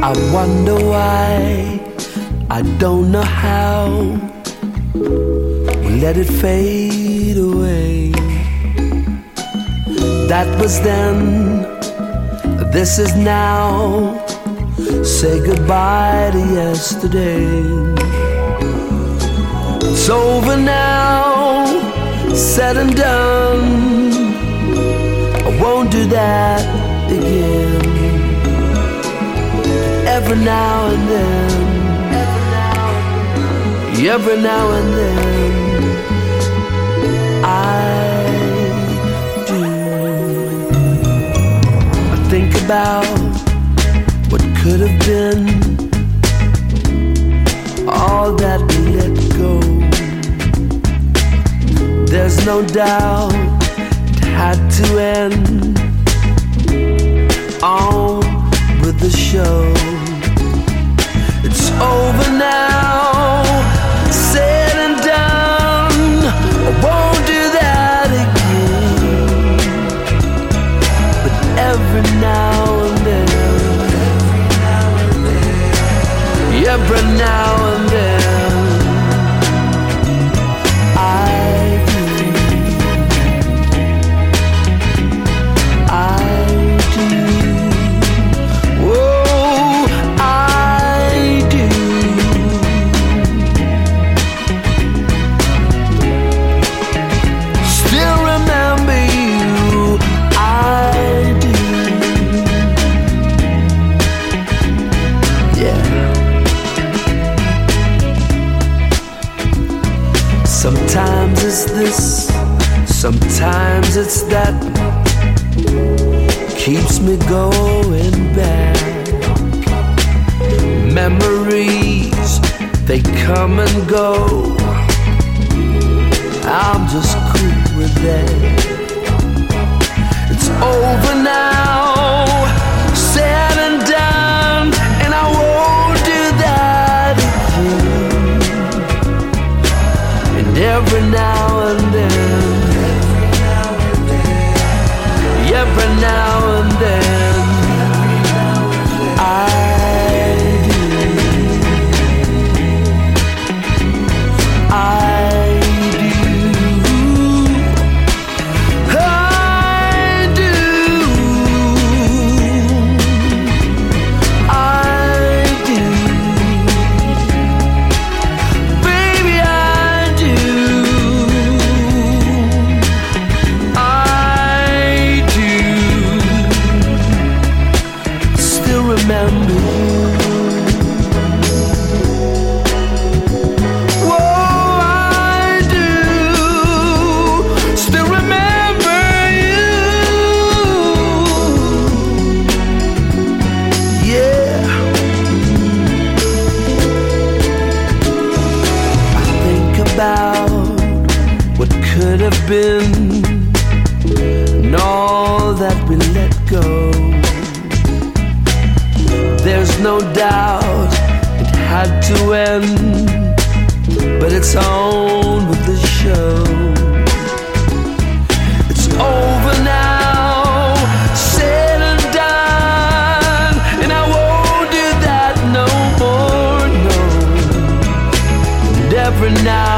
I wonder why, I don't know how. Let it fade away. That was then, this is now. Say goodbye to yesterday. It's over now, said and done. I won't do that again every now and then, every now and then, I do. I think about what could have been, all that we let go. There's no doubt it had to end. On with the show every now and then, sometimes it's that keeps me going back. Memories, they come and go. I'm just cool with that. It's over now, every now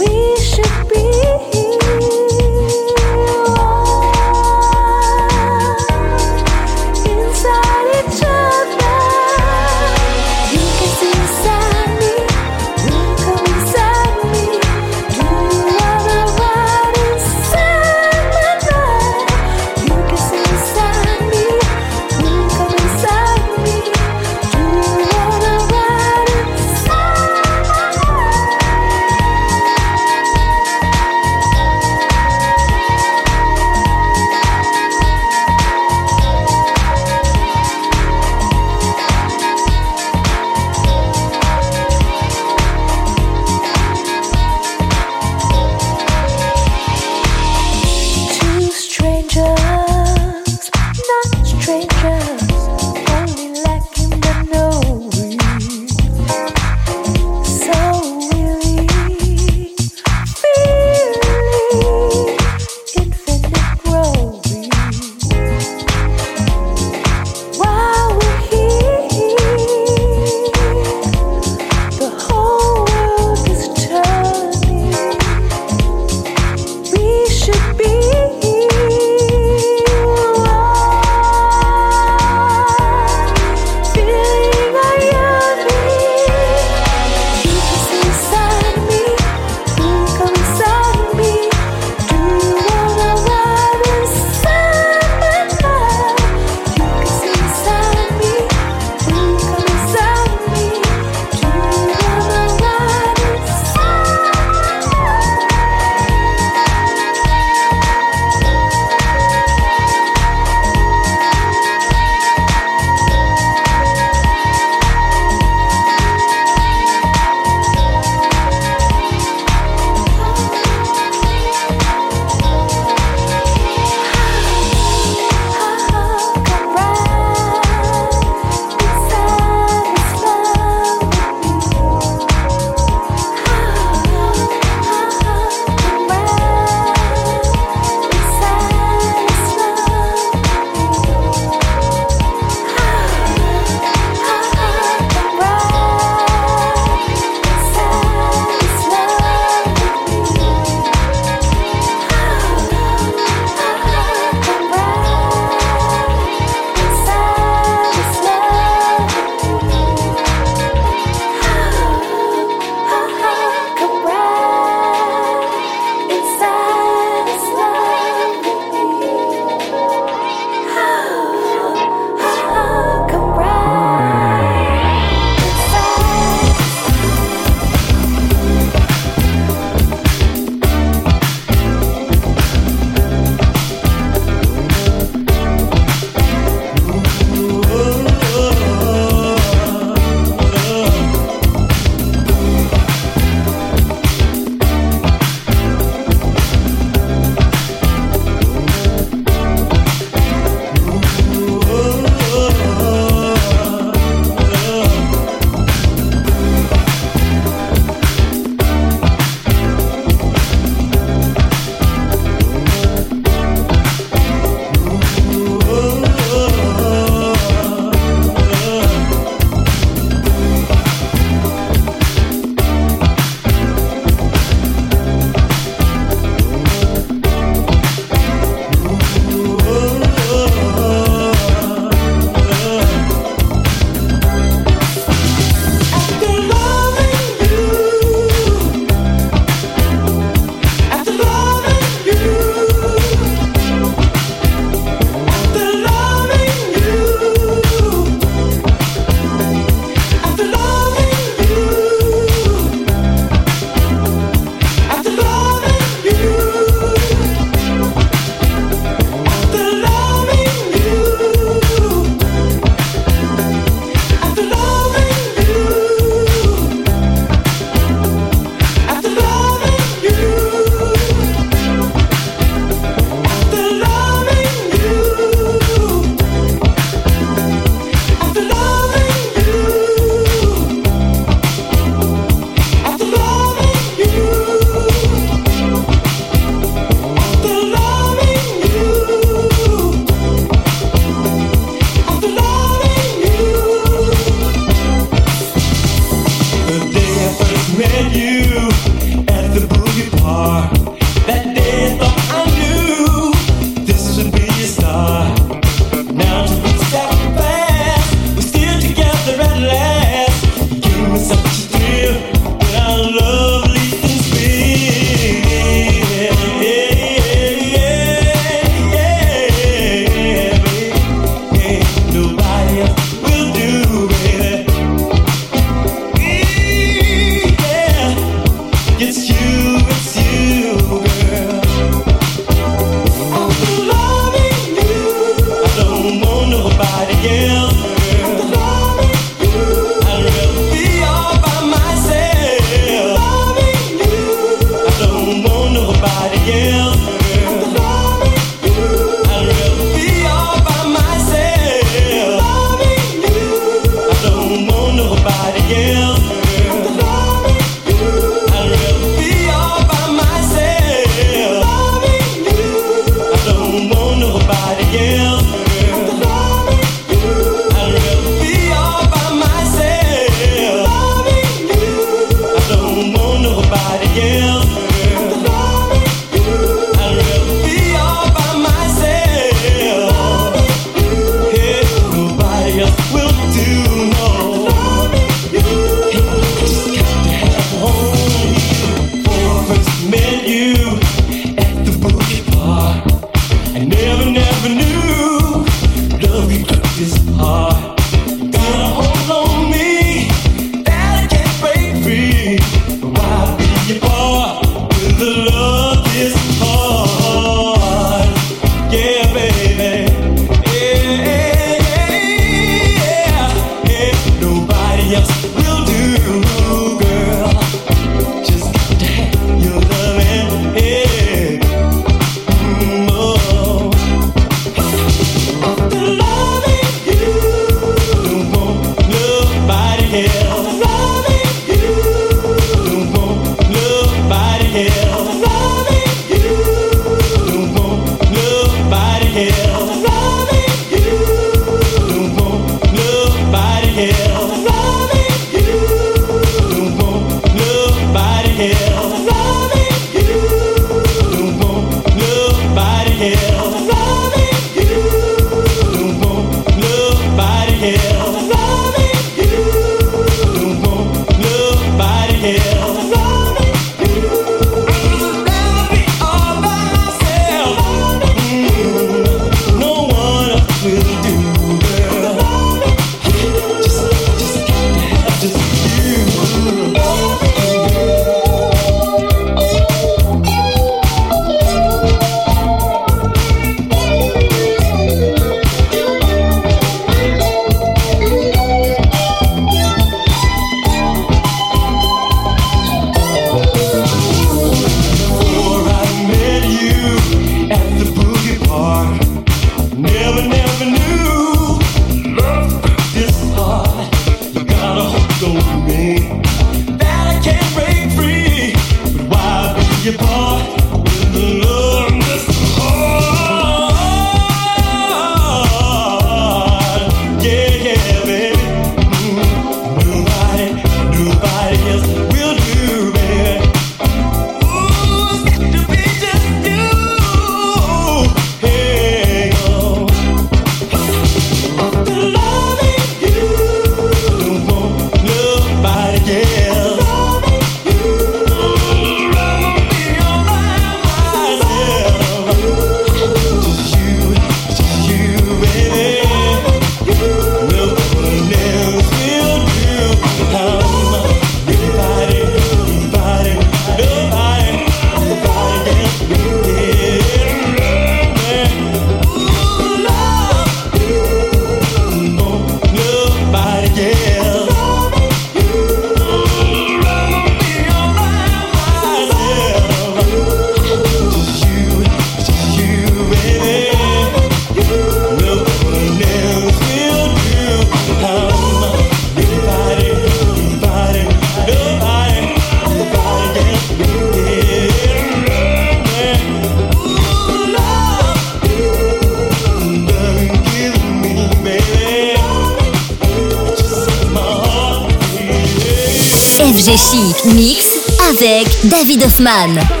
Haussmann.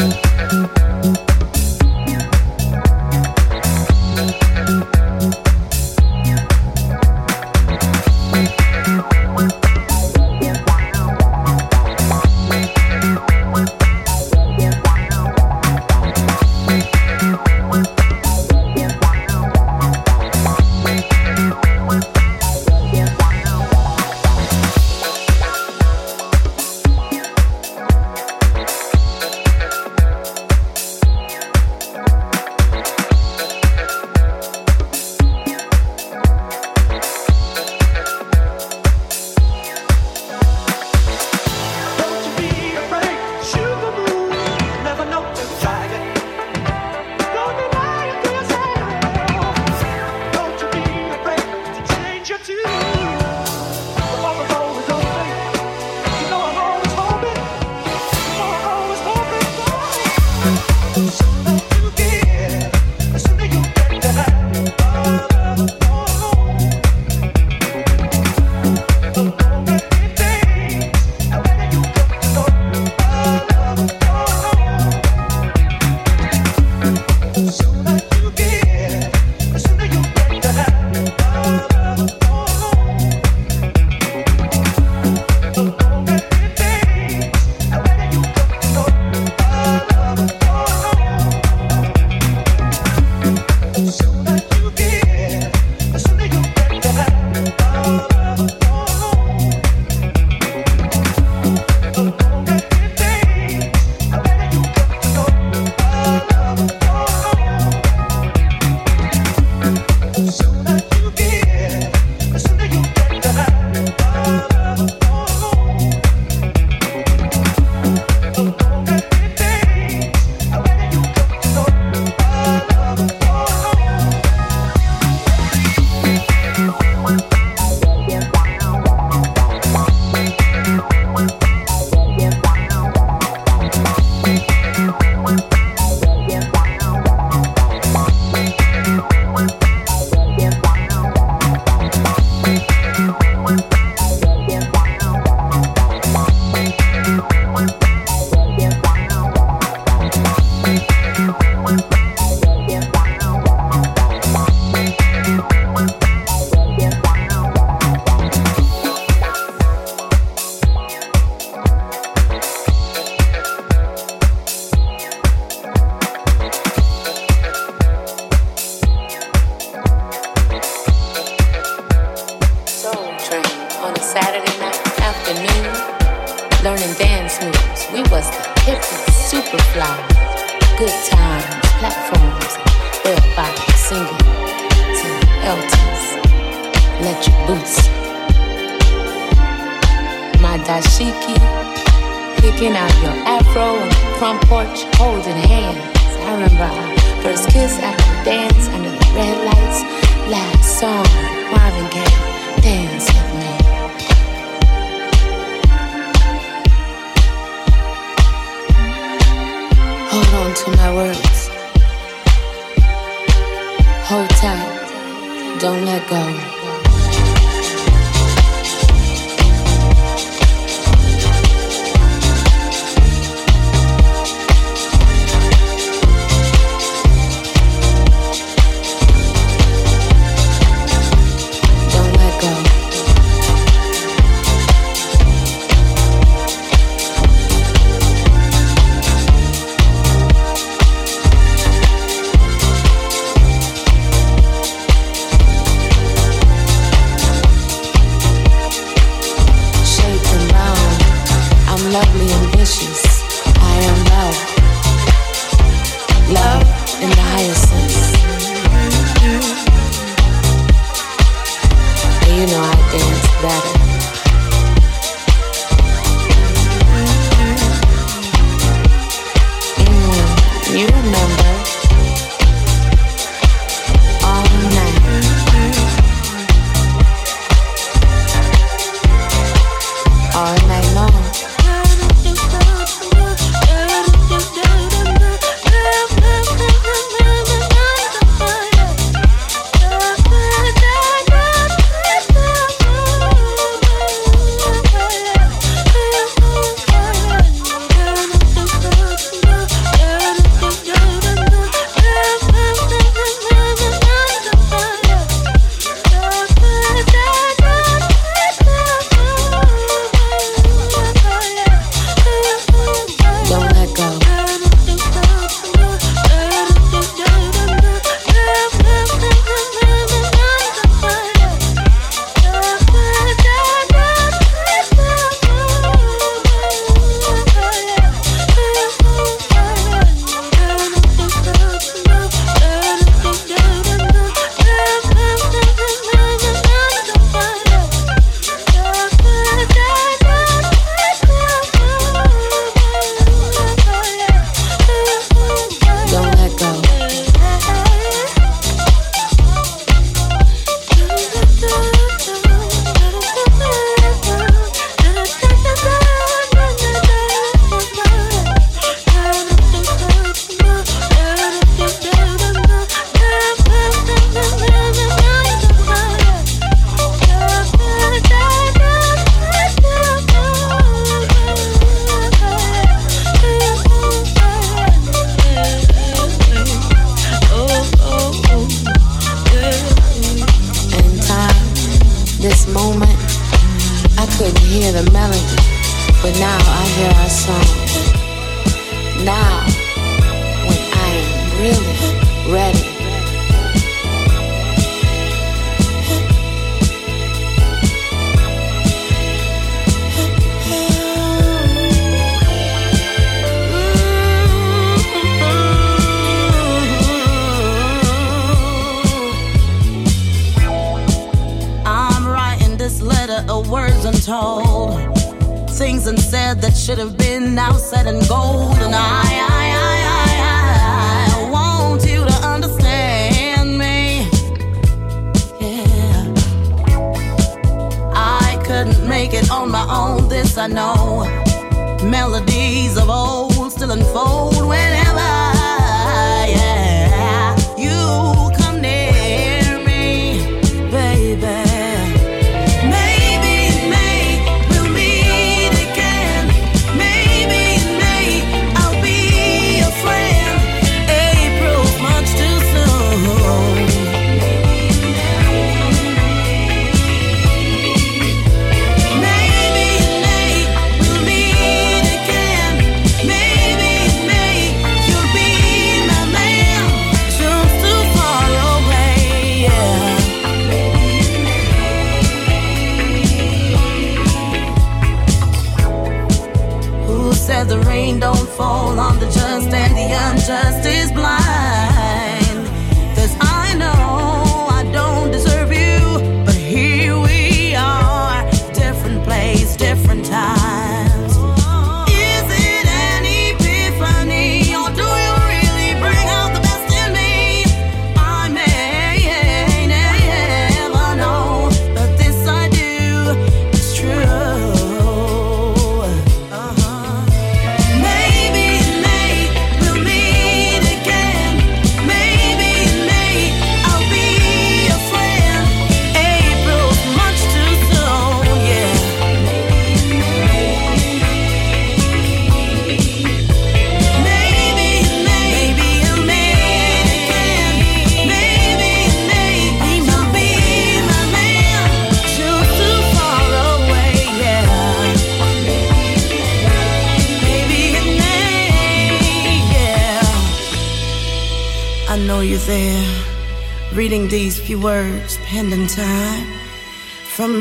Thank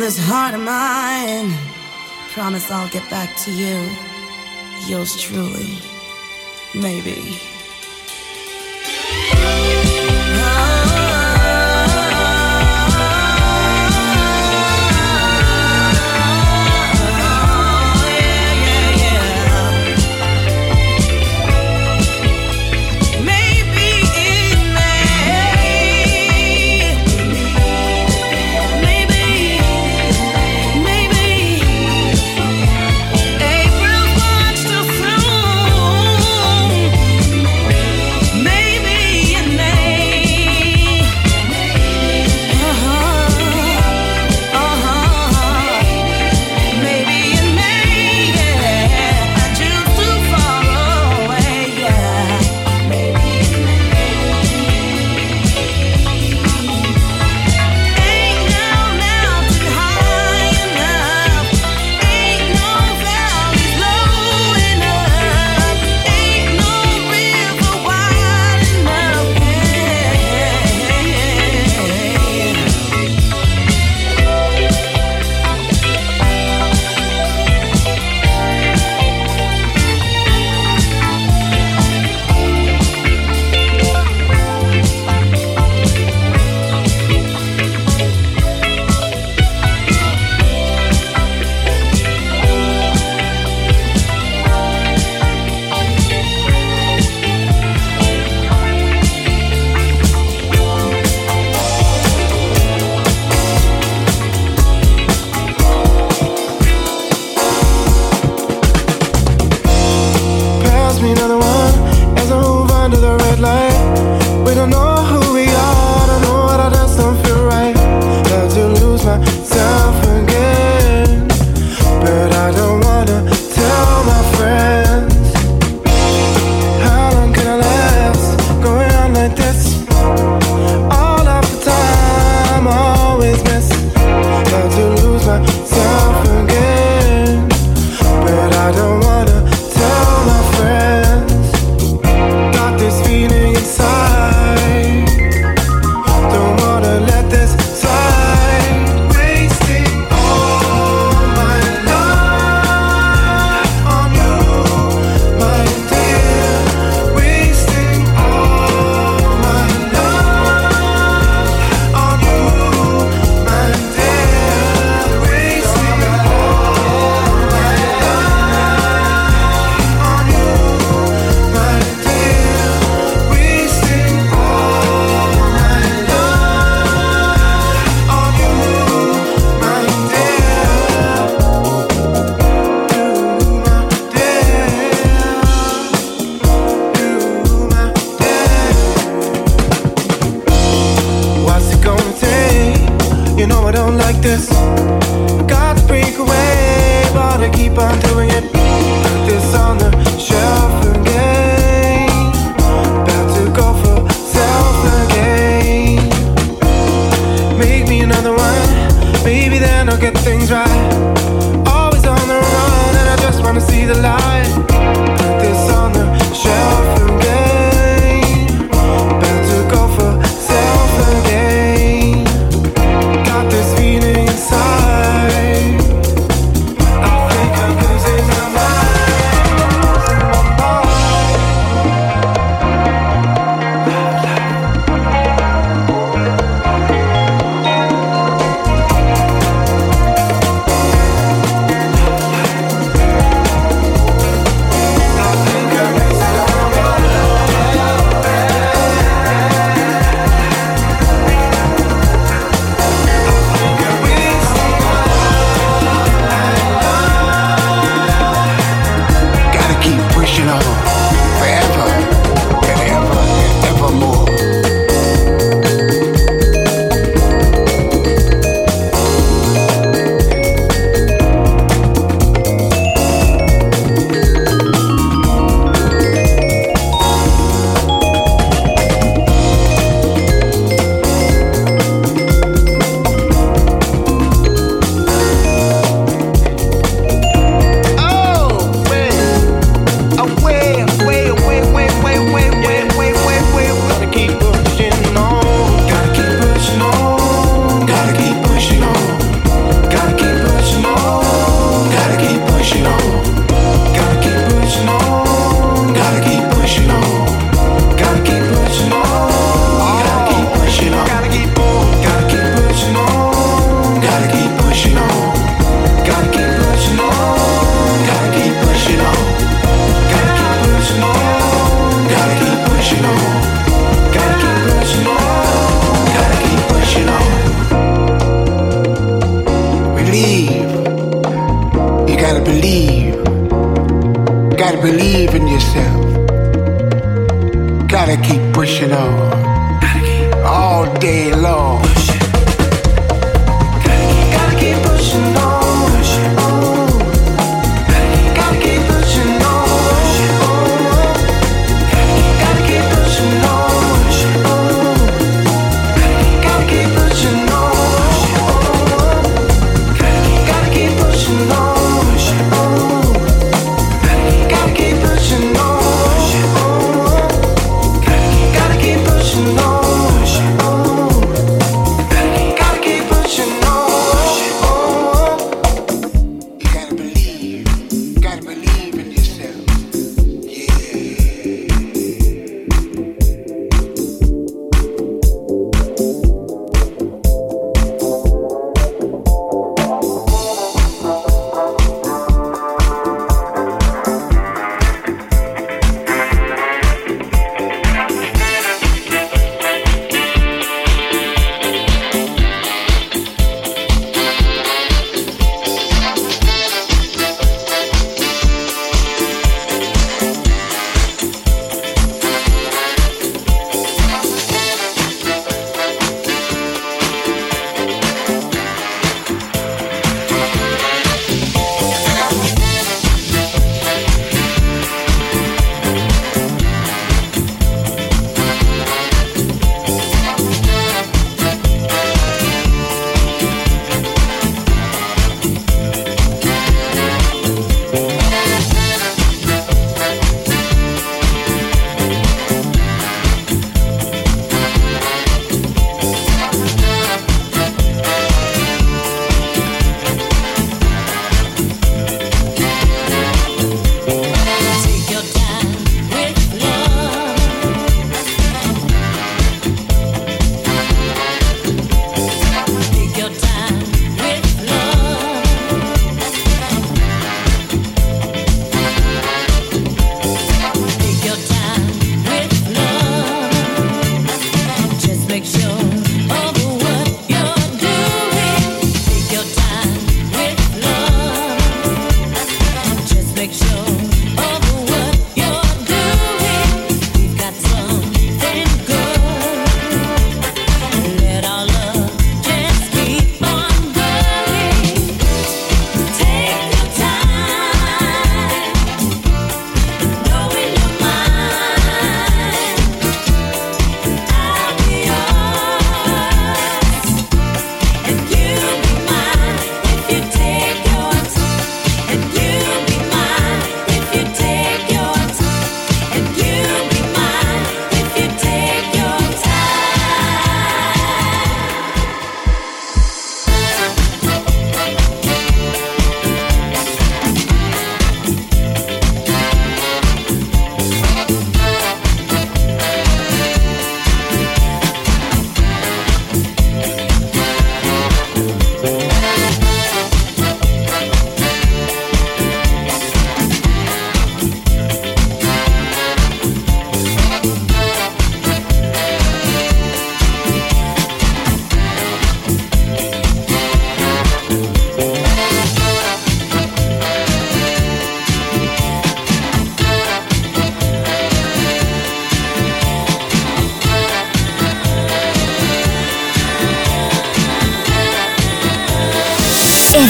this heart of mine. Promise I'll get back to you. Yours truly. Maybe.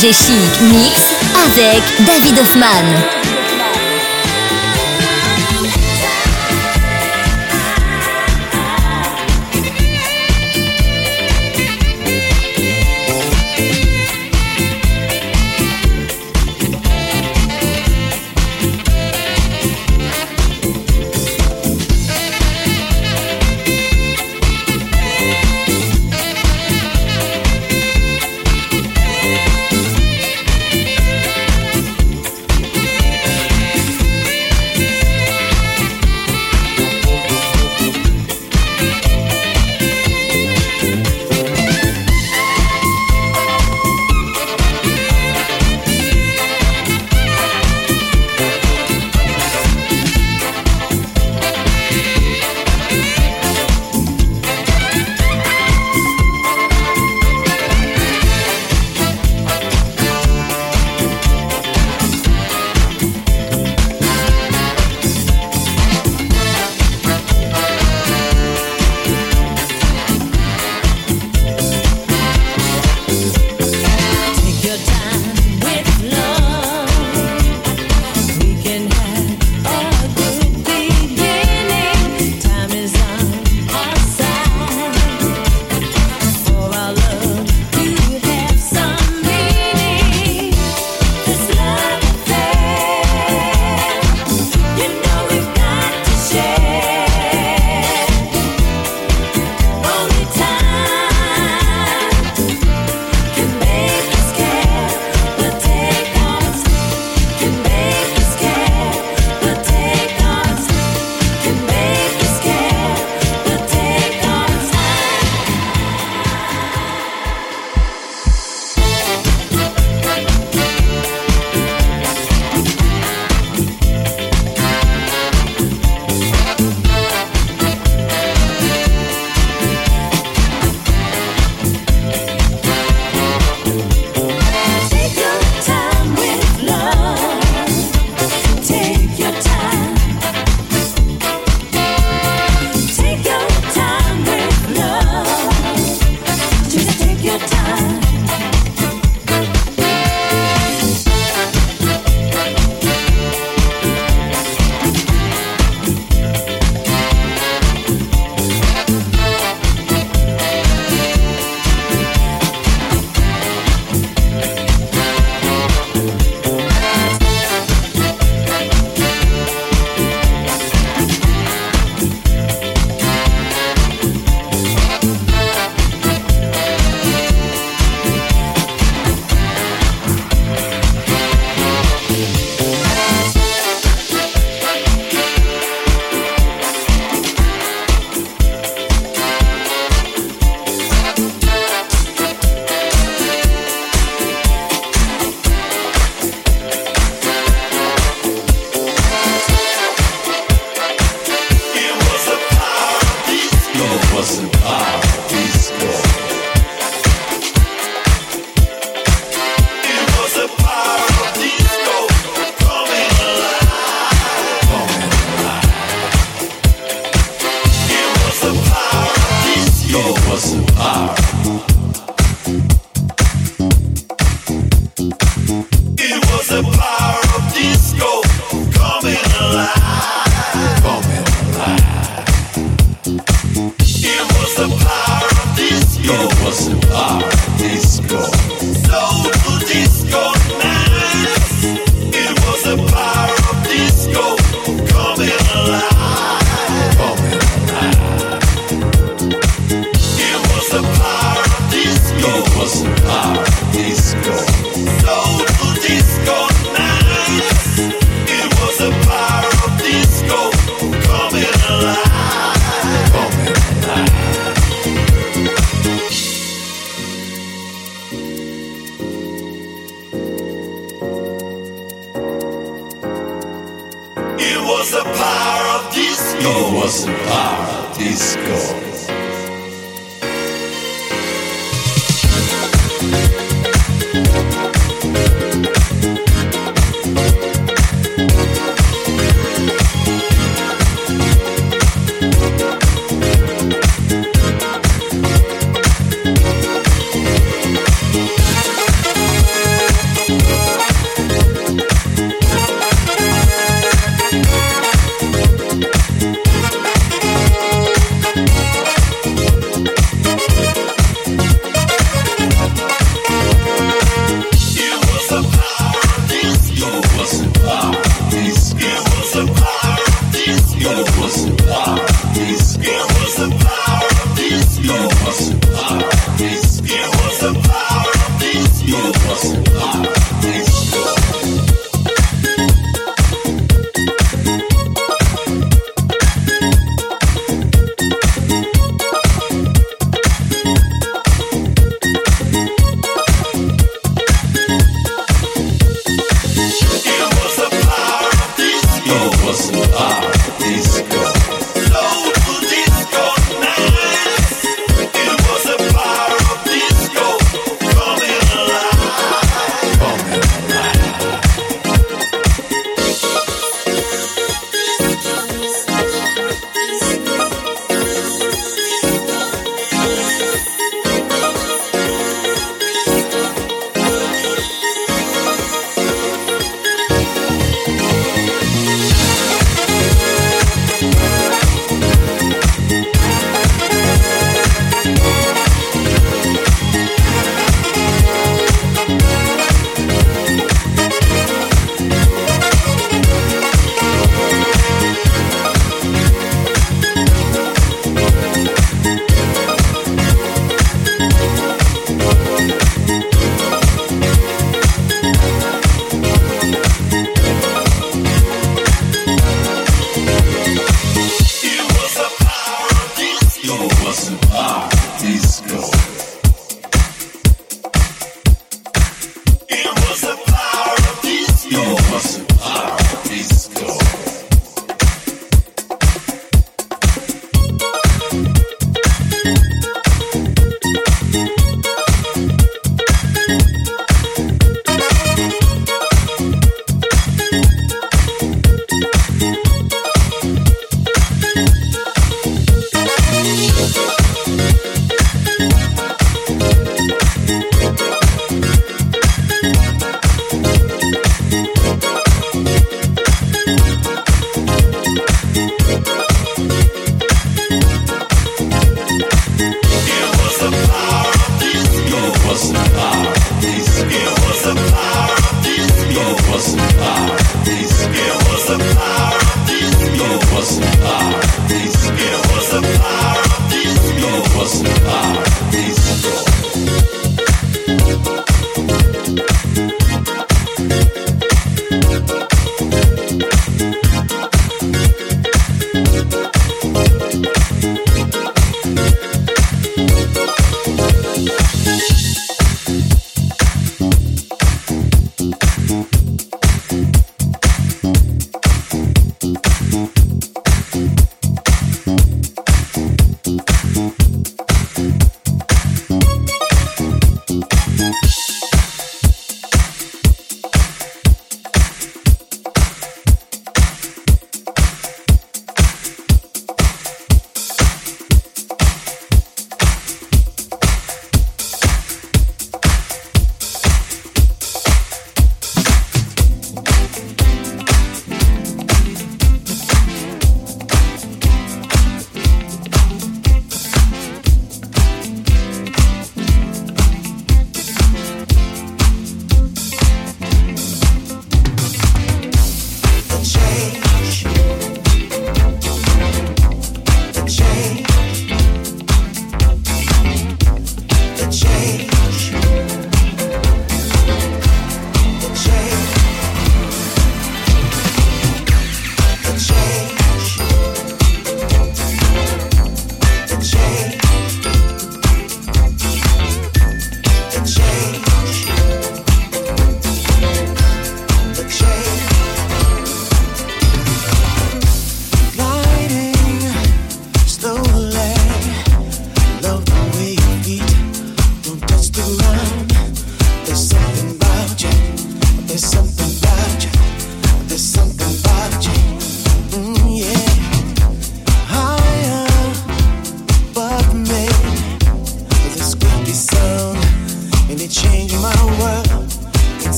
FG Chic Mix avec David Hoffman.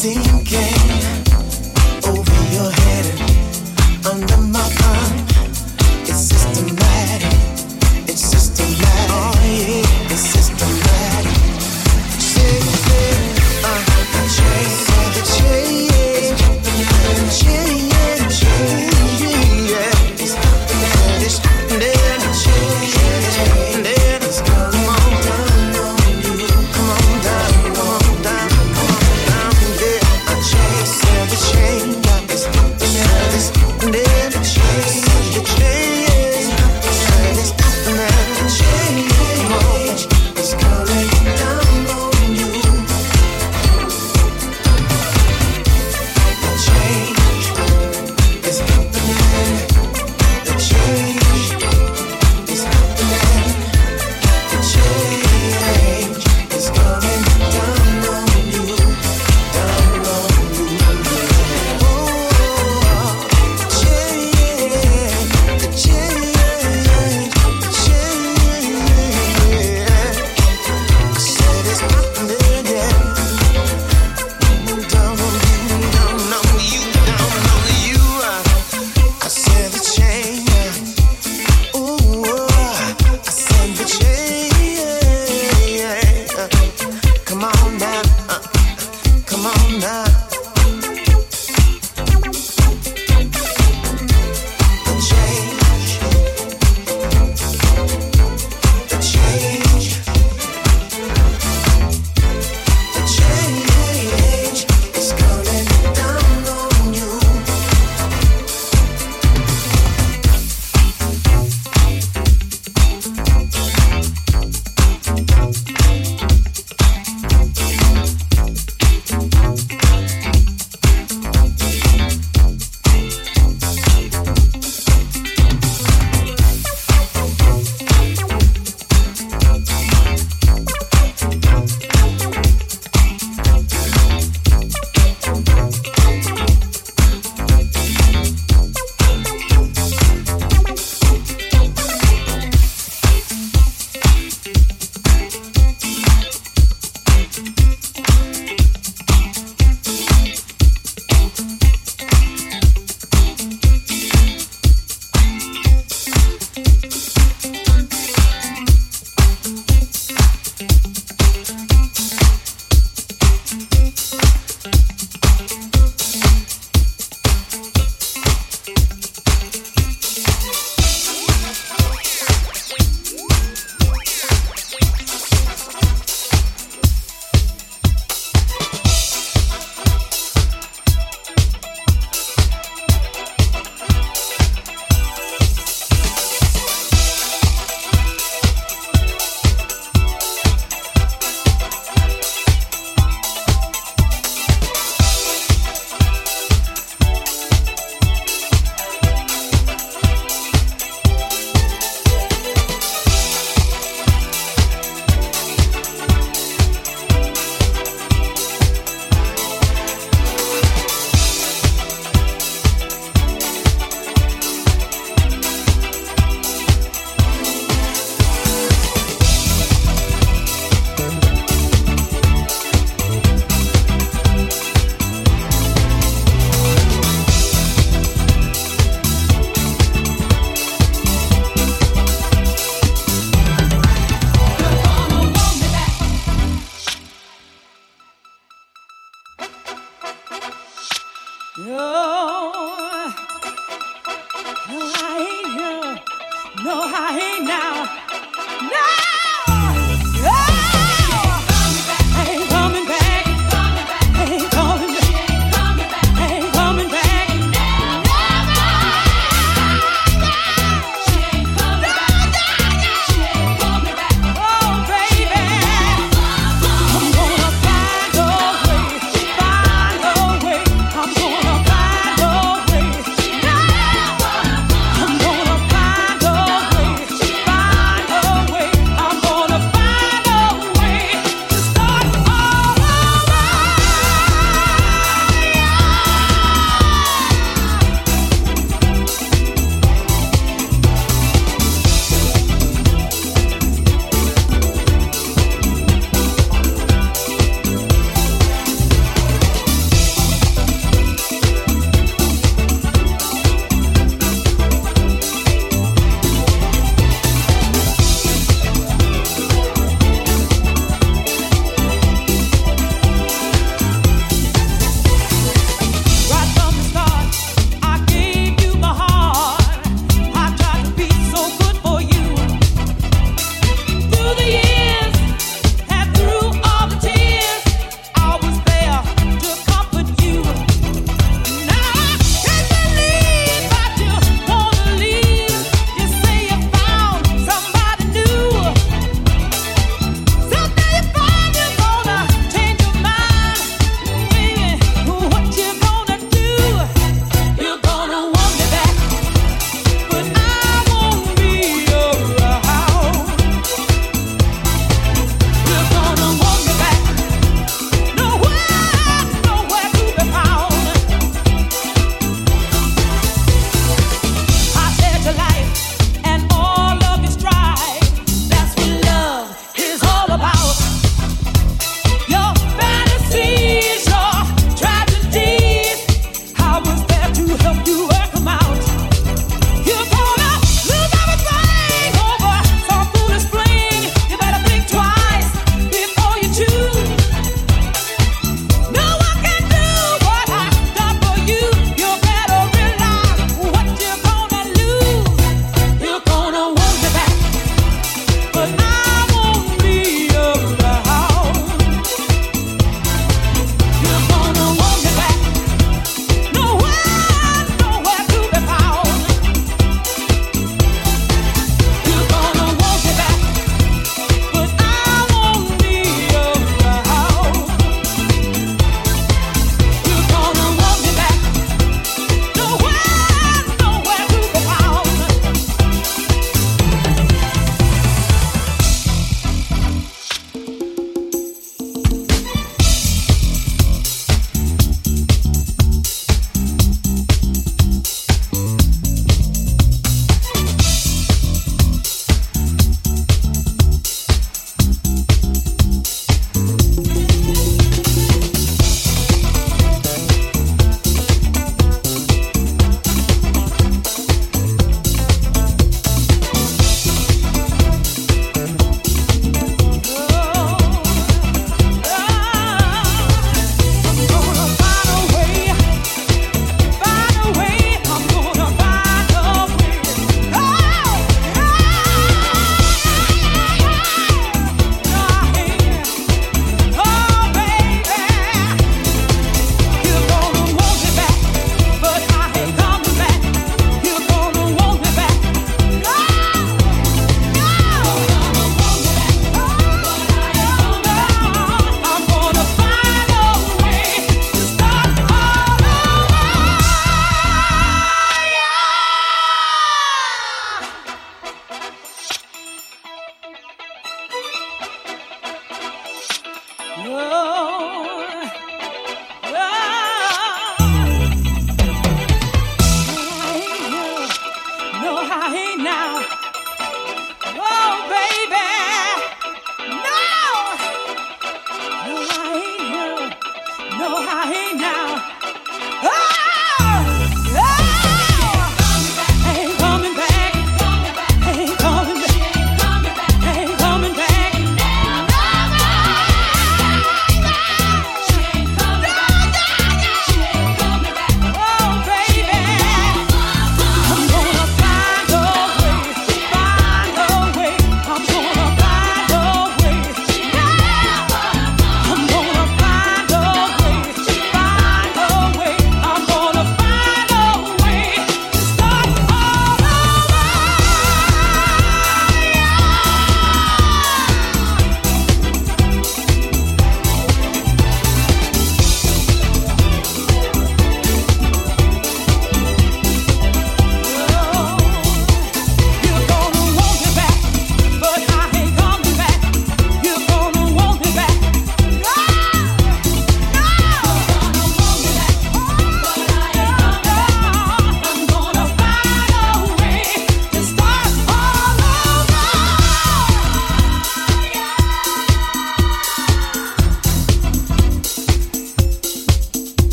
Sinking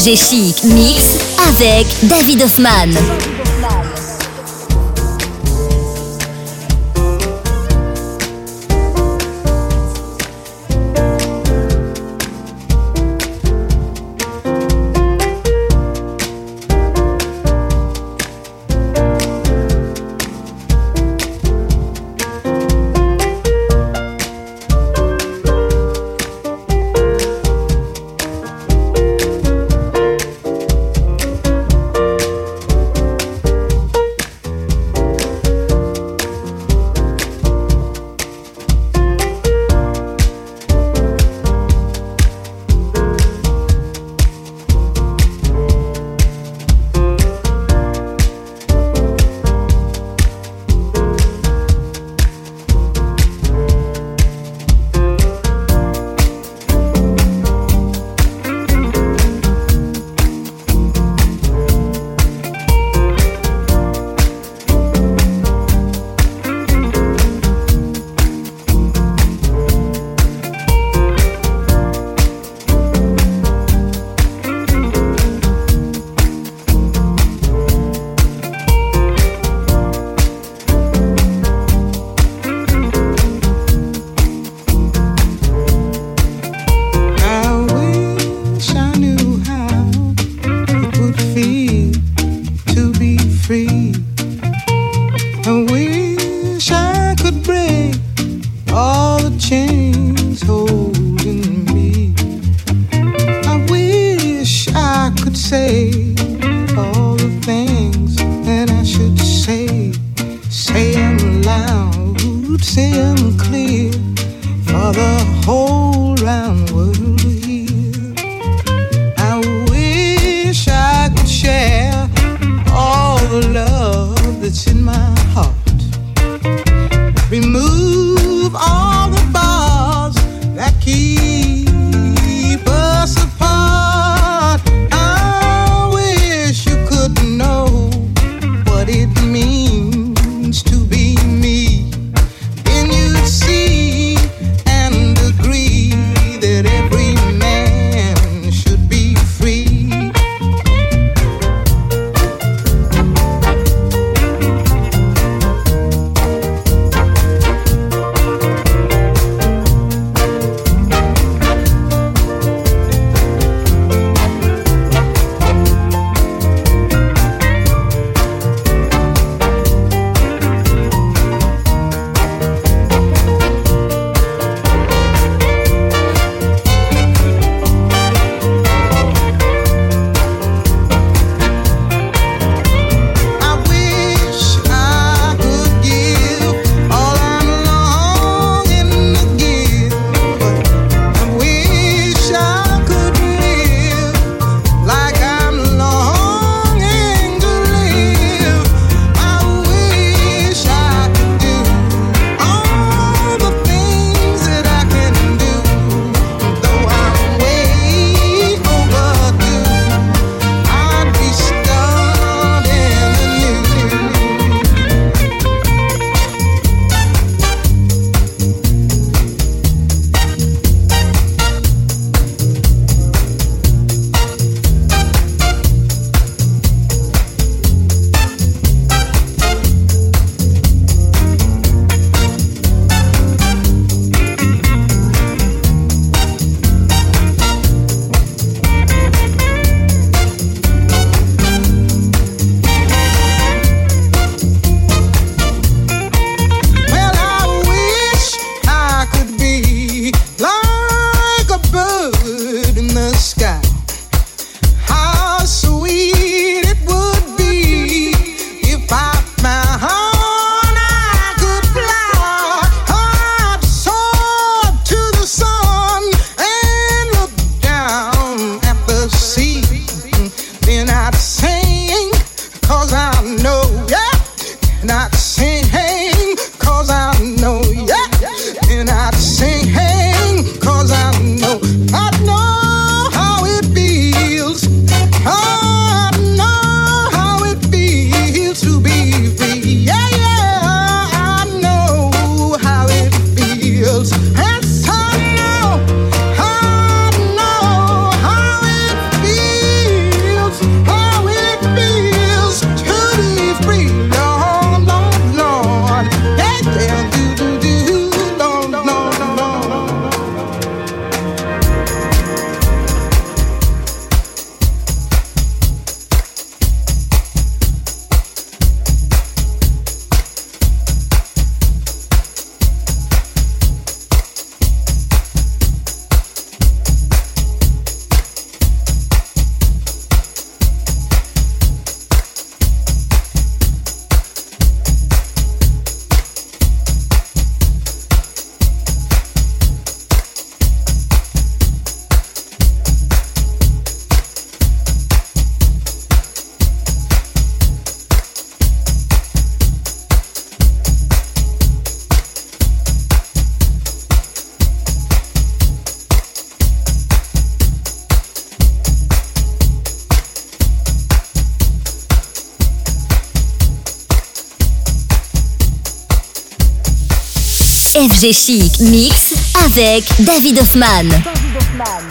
FG Chic Mix avec David Hoffman. FG Chic Mix avec David David Hoffman.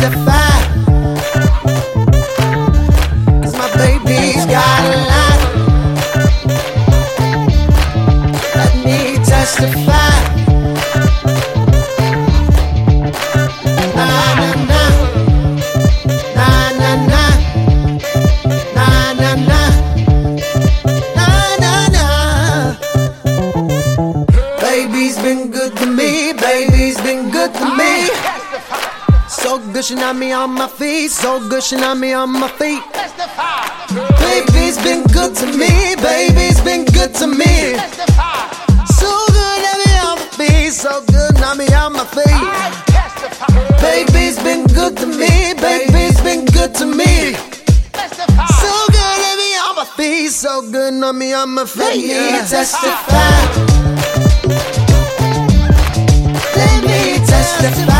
testify. My baby's got a. Let me testify. feet. So good, she not me on my feet. Baby's been good to me. Baby's been good to me. So good, not me on my feet. So good, not me on my feet. Baby's been good to me. Baby's been good to me. So good, not me on my feet. So good, not me on my feet. Let me testify. Let me testify.